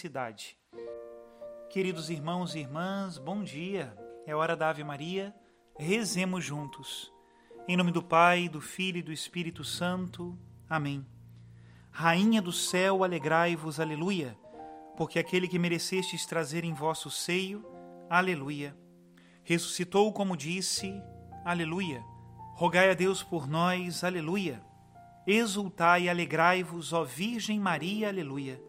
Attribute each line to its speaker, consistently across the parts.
Speaker 1: cidade. Queridos irmãos e irmãs, bom dia. É hora da Ave Maria. Rezemos juntos. Em nome do Pai, do Filho e do Espírito Santo. Amém. Rainha do céu, alegrai-vos, aleluia, porque aquele que merecestes trazer em vosso seio, aleluia. Ressuscitou como disse, aleluia. Rogai a Deus por nós, aleluia. Exultai e alegrai-vos, ó Virgem Maria, aleluia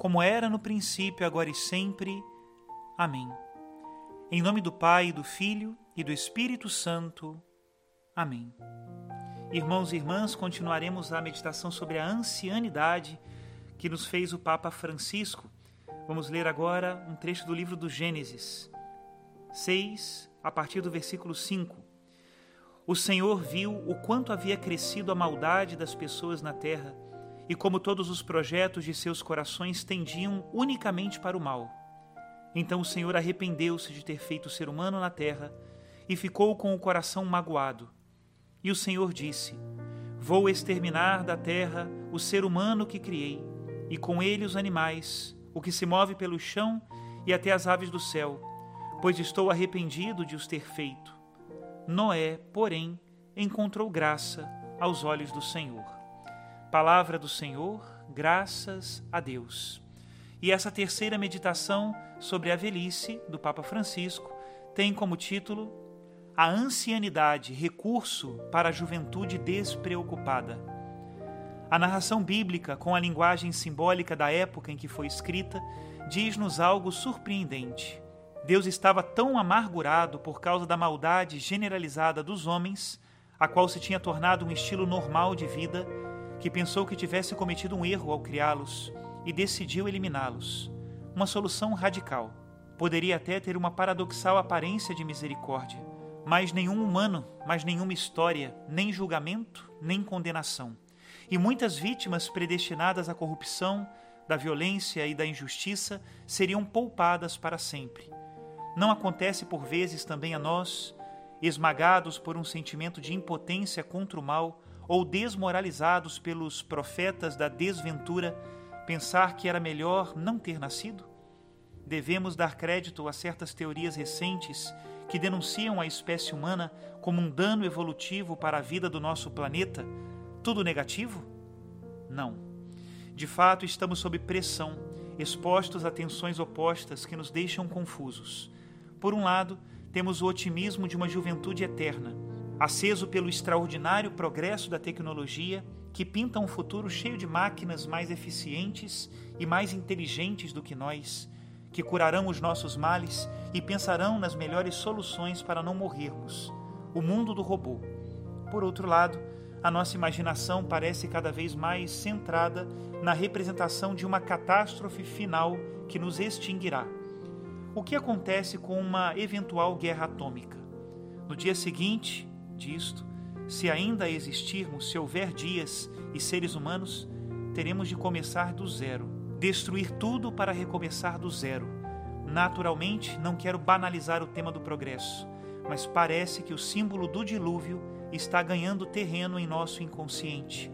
Speaker 1: como era no princípio, agora e sempre. Amém. Em nome do Pai, do Filho e do Espírito Santo. Amém. Irmãos e irmãs, continuaremos a meditação sobre a ancianidade que nos fez o Papa Francisco. Vamos ler agora um trecho do livro do Gênesis 6, a partir do versículo 5. O Senhor viu o quanto havia crescido a maldade das pessoas na terra e como todos os projetos de seus corações tendiam unicamente para o mal. Então o Senhor arrependeu-se de ter feito o ser humano na terra e ficou com o coração magoado. E o Senhor disse: Vou exterminar da terra o ser humano que criei, e com ele os animais, o que se move pelo chão e até as aves do céu, pois estou arrependido de os ter feito. Noé, porém, encontrou graça aos olhos do Senhor. Palavra do Senhor, graças a Deus. E essa terceira meditação sobre a velhice do Papa Francisco tem como título A Ancianidade, recurso para a juventude despreocupada. A narração bíblica, com a linguagem simbólica da época em que foi escrita, diz-nos algo surpreendente. Deus estava tão amargurado por causa da maldade generalizada dos homens, a qual se tinha tornado um estilo normal de vida, que pensou que tivesse cometido um erro ao criá-los e decidiu eliminá-los. Uma solução radical. Poderia até ter uma paradoxal aparência de misericórdia, mas nenhum humano, mas nenhuma história, nem julgamento, nem condenação. E muitas vítimas predestinadas à corrupção, da violência e da injustiça seriam poupadas para sempre. Não acontece por vezes também a nós, esmagados por um sentimento de impotência contra o mal, ou desmoralizados pelos profetas da desventura, pensar que era melhor não ter nascido? Devemos dar crédito a certas teorias recentes que denunciam a espécie humana como um dano evolutivo para a vida do nosso planeta? Tudo negativo? Não. De fato, estamos sob pressão, expostos a tensões opostas que nos deixam confusos. Por um lado, temos o otimismo de uma juventude eterna aceso pelo extraordinário progresso da tecnologia que pinta um futuro cheio de máquinas mais eficientes e mais inteligentes do que nós, que curarão os nossos males e pensarão nas melhores soluções para não morrermos. O mundo do robô. Por outro lado, a nossa imaginação parece cada vez mais centrada na representação de uma catástrofe final que nos extinguirá. O que acontece com uma eventual guerra atômica? No dia seguinte, disto, se ainda existirmos, se houver dias e seres humanos, teremos de começar do zero, destruir tudo para recomeçar do zero. Naturalmente, não quero banalizar o tema do progresso, mas parece que o símbolo do dilúvio está ganhando terreno em nosso inconsciente.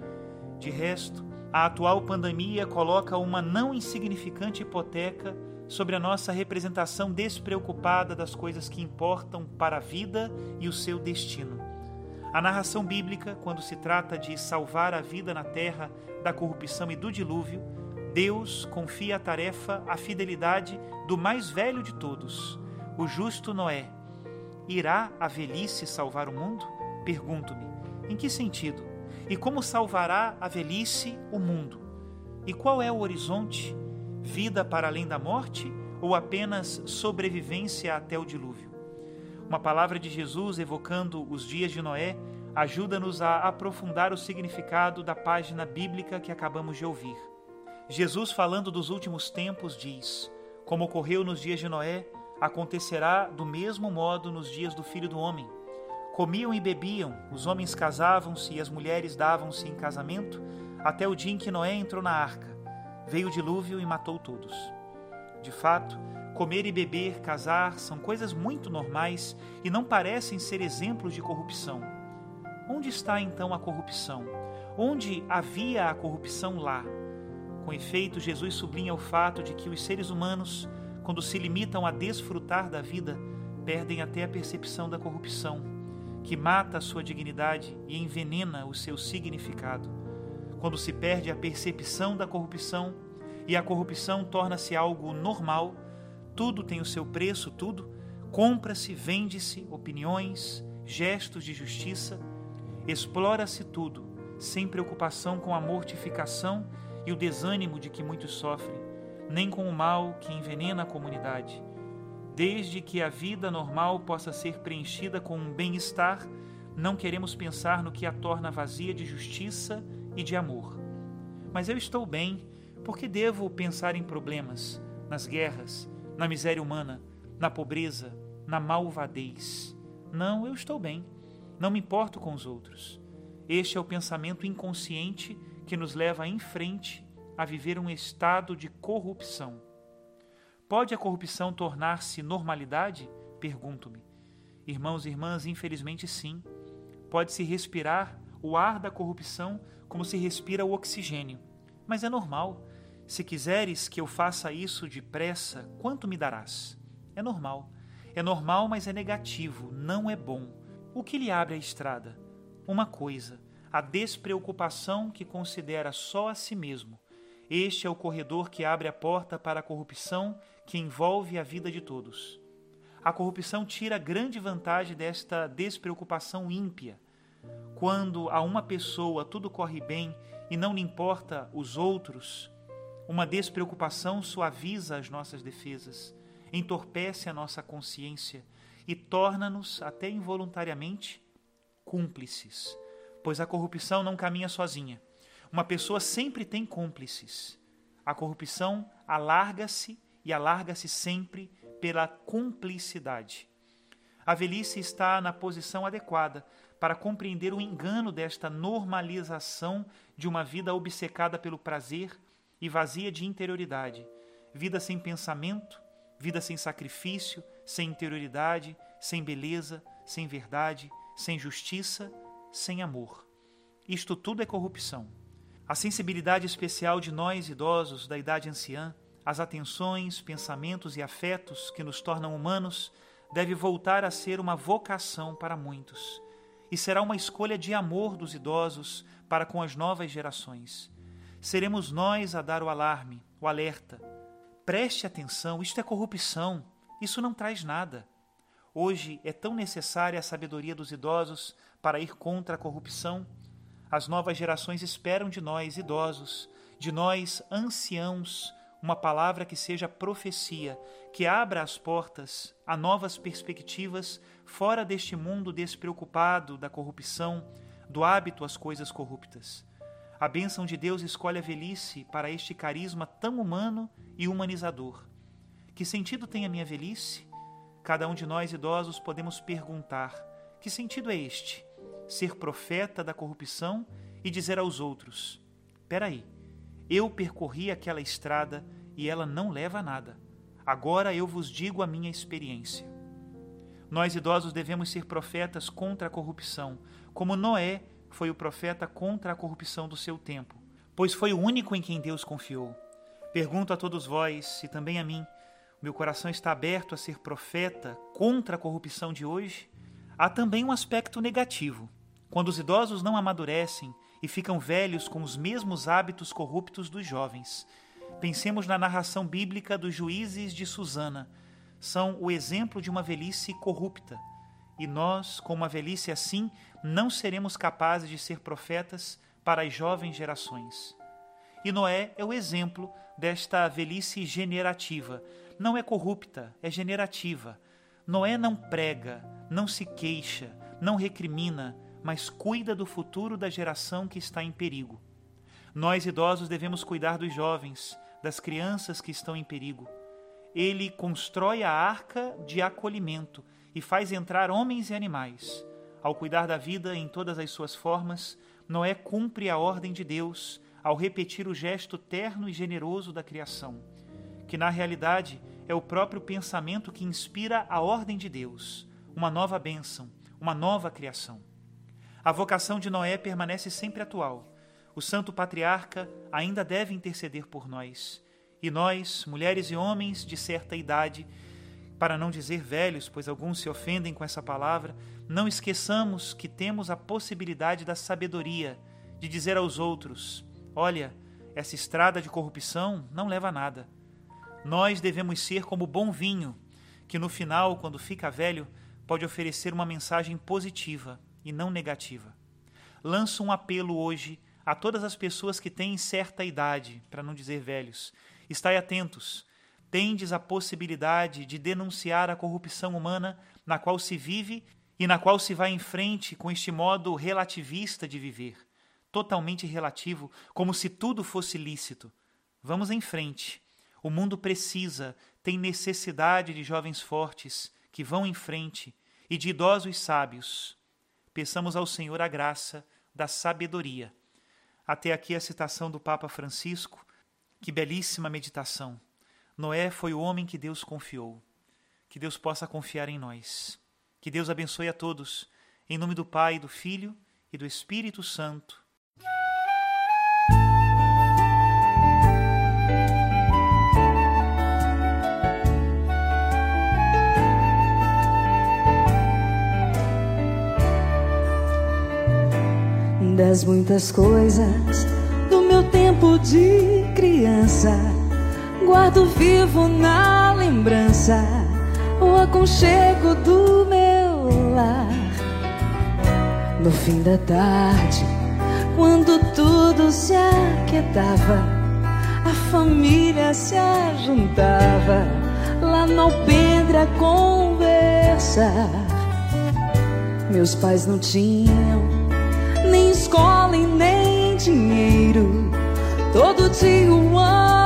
Speaker 1: De resto, a atual pandemia coloca uma não insignificante hipoteca sobre a nossa representação despreocupada das coisas que importam para a vida e o seu destino. A narração bíblica, quando se trata de salvar a vida na terra da corrupção e do dilúvio, Deus confia a tarefa à fidelidade do mais velho de todos, o justo Noé. Irá a velhice salvar o mundo? Pergunto-me. Em que sentido? E como salvará a velhice o mundo? E qual é o horizonte? Vida para além da morte ou apenas sobrevivência até o dilúvio? Uma palavra de Jesus evocando os dias de Noé ajuda-nos a aprofundar o significado da página bíblica que acabamos de ouvir. Jesus, falando dos últimos tempos, diz: Como ocorreu nos dias de Noé, acontecerá do mesmo modo nos dias do filho do homem. Comiam e bebiam, os homens casavam-se e as mulheres davam-se em casamento, até o dia em que Noé entrou na arca. Veio o dilúvio e matou todos. De fato, comer e beber, casar, são coisas muito normais e não parecem ser exemplos de corrupção. Onde está então a corrupção? Onde havia a corrupção lá? Com efeito, Jesus sublinha o fato de que os seres humanos, quando se limitam a desfrutar da vida, perdem até a percepção da corrupção que mata a sua dignidade e envenena o seu significado. Quando se perde a percepção da corrupção e a corrupção torna-se algo normal, tudo tem o seu preço, tudo, compra-se, vende-se opiniões, gestos de justiça, explora-se tudo, sem preocupação com a mortificação e o desânimo de que muitos sofrem, nem com o mal que envenena a comunidade. Desde que a vida normal possa ser preenchida com um bem-estar, não queremos pensar no que a torna vazia de justiça e de amor. Mas eu estou bem, porque devo pensar em problemas, nas guerras, na miséria humana, na pobreza, na malvadez. Não, eu estou bem. Não me importo com os outros. Este é o pensamento inconsciente que nos leva em frente a viver um estado de corrupção. Pode a corrupção tornar-se normalidade? Pergunto-me. Irmãos e irmãs, infelizmente sim. Pode-se respirar o ar da corrupção como se respira o oxigênio. Mas é normal. Se quiseres que eu faça isso depressa, quanto me darás? É normal. É normal, mas é negativo, não é bom. O que lhe abre a estrada? Uma coisa: a despreocupação que considera só a si mesmo este é o corredor que abre a porta para a corrupção que envolve a vida de todos. A corrupção tira grande vantagem desta despreocupação ímpia. Quando a uma pessoa tudo corre bem e não lhe importa os outros, uma despreocupação suaviza as nossas defesas, entorpece a nossa consciência e torna-nos, até involuntariamente, cúmplices, pois a corrupção não caminha sozinha uma pessoa sempre tem cúmplices. A corrupção alarga-se e alarga-se sempre pela cumplicidade. A velhice está na posição adequada para compreender o engano desta normalização de uma vida obcecada pelo prazer e vazia de interioridade, vida sem pensamento, vida sem sacrifício, sem interioridade, sem beleza, sem verdade, sem justiça, sem amor. Isto tudo é corrupção. A sensibilidade especial de nós idosos da idade anciã, as atenções, pensamentos e afetos que nos tornam humanos, deve voltar a ser uma vocação para muitos. E será uma escolha de amor dos idosos para com as novas gerações. Seremos nós a dar o alarme, o alerta. Preste atenção, isto é corrupção, isso não traz nada. Hoje é tão necessária a sabedoria dos idosos para ir contra a corrupção as novas gerações esperam de nós, idosos, de nós, anciãos, uma palavra que seja profecia, que abra as portas a novas perspectivas fora deste mundo despreocupado da corrupção, do hábito às coisas corruptas. A bênção de Deus escolhe a velhice para este carisma tão humano e humanizador. Que sentido tem a minha velhice? Cada um de nós idosos podemos perguntar: que sentido é este? ser profeta da corrupção e dizer aos outros: Peraí, eu percorri aquela estrada e ela não leva a nada. Agora eu vos digo a minha experiência. Nós idosos devemos ser profetas contra a corrupção, como Noé foi o profeta contra a corrupção do seu tempo, pois foi o único em quem Deus confiou. Pergunto a todos vós, e também a mim, meu coração está aberto a ser profeta contra a corrupção de hoje? Há também um aspecto negativo. Quando os idosos não amadurecem e ficam velhos com os mesmos hábitos corruptos dos jovens. Pensemos na narração bíblica dos juízes de Susana. São o exemplo de uma velhice corrupta. E nós, com uma velhice assim, não seremos capazes de ser profetas para as jovens gerações. E Noé é o exemplo desta velhice generativa. Não é corrupta, é generativa. Noé não prega, não se queixa, não recrimina, mas cuida do futuro da geração que está em perigo. Nós idosos devemos cuidar dos jovens, das crianças que estão em perigo. Ele constrói a arca de acolhimento e faz entrar homens e animais. Ao cuidar da vida em todas as suas formas, Noé cumpre a ordem de Deus ao repetir o gesto terno e generoso da criação, que na realidade é o próprio pensamento que inspira a ordem de Deus, uma nova bênção, uma nova criação. A vocação de Noé permanece sempre atual. O santo patriarca ainda deve interceder por nós. E nós, mulheres e homens de certa idade, para não dizer velhos, pois alguns se ofendem com essa palavra, não esqueçamos que temos a possibilidade da sabedoria de dizer aos outros: olha, essa estrada de corrupção não leva a nada. Nós devemos ser como bom vinho, que no final, quando fica velho, pode oferecer uma mensagem positiva e não negativa. Lanço um apelo hoje a todas as pessoas que têm certa idade, para não dizer velhos. Estai atentos. Tendes a possibilidade de denunciar a corrupção humana na qual se vive e na qual se vai em frente com este modo relativista de viver, totalmente relativo, como se tudo fosse lícito. Vamos em frente. O mundo precisa, tem necessidade de jovens fortes que vão em frente e de idosos sábios. Peçamos ao Senhor a graça da sabedoria. Até aqui a citação do Papa Francisco. Que belíssima meditação. Noé foi o homem que Deus confiou. Que Deus possa confiar em nós. Que Deus abençoe a todos. Em nome do Pai, do Filho e do Espírito Santo.
Speaker 2: das muitas coisas do meu tempo de criança. Guardo vivo na lembrança o aconchego do meu lar. No fim da tarde, quando tudo se aquietava, a família se ajuntava lá no alpendre a conversar. Meus pais não tinham nem escola e nem dinheiro. Todo dia, o ano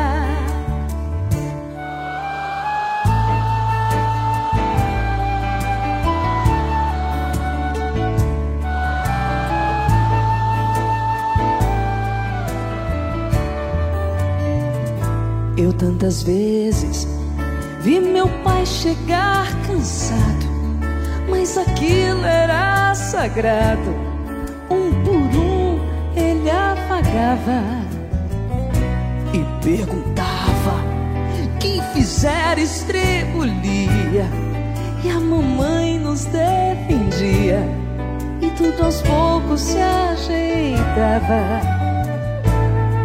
Speaker 2: Tantas vezes vi meu pai chegar cansado, mas aquilo era sagrado. Um por um ele apagava e perguntava quem fizer estrebulia. E a mamãe nos defendia, e tudo aos poucos se ajeitava.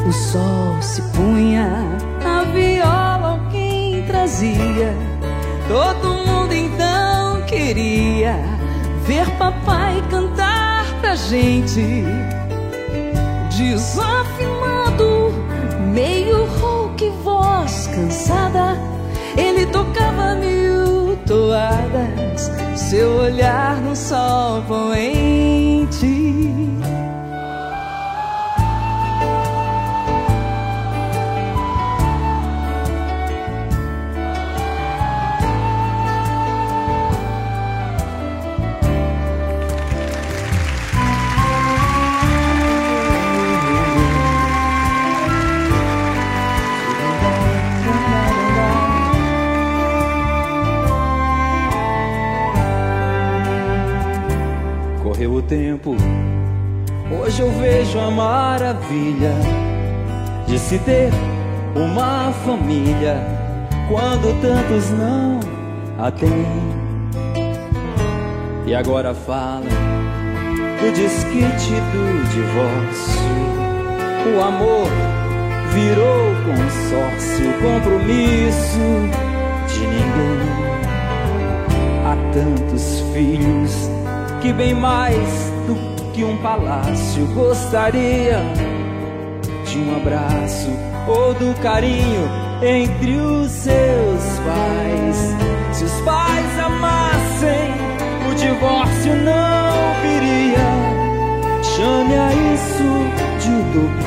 Speaker 2: O sol se punha viola alguém trazia. Todo mundo então queria ver papai cantar pra gente. Desafinado, meio rouco voz cansada, ele tocava mil toadas, seu olhar no sol poente.
Speaker 3: Maravilha de se ter uma família quando tantos não a têm. E agora fala do desquite do divórcio. O amor virou consórcio, compromisso de ninguém. Há tantos filhos que bem mais do que um palácio gostaria de um abraço ou do carinho entre os seus pais. Se os pais amassem, o divórcio não viria. Chame a isso de utopia.